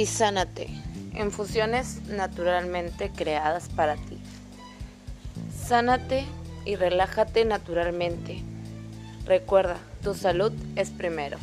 Tisánate. Infusiones naturalmente creadas para ti. Sánate y relájate naturalmente. Recuerda, tu salud es primero.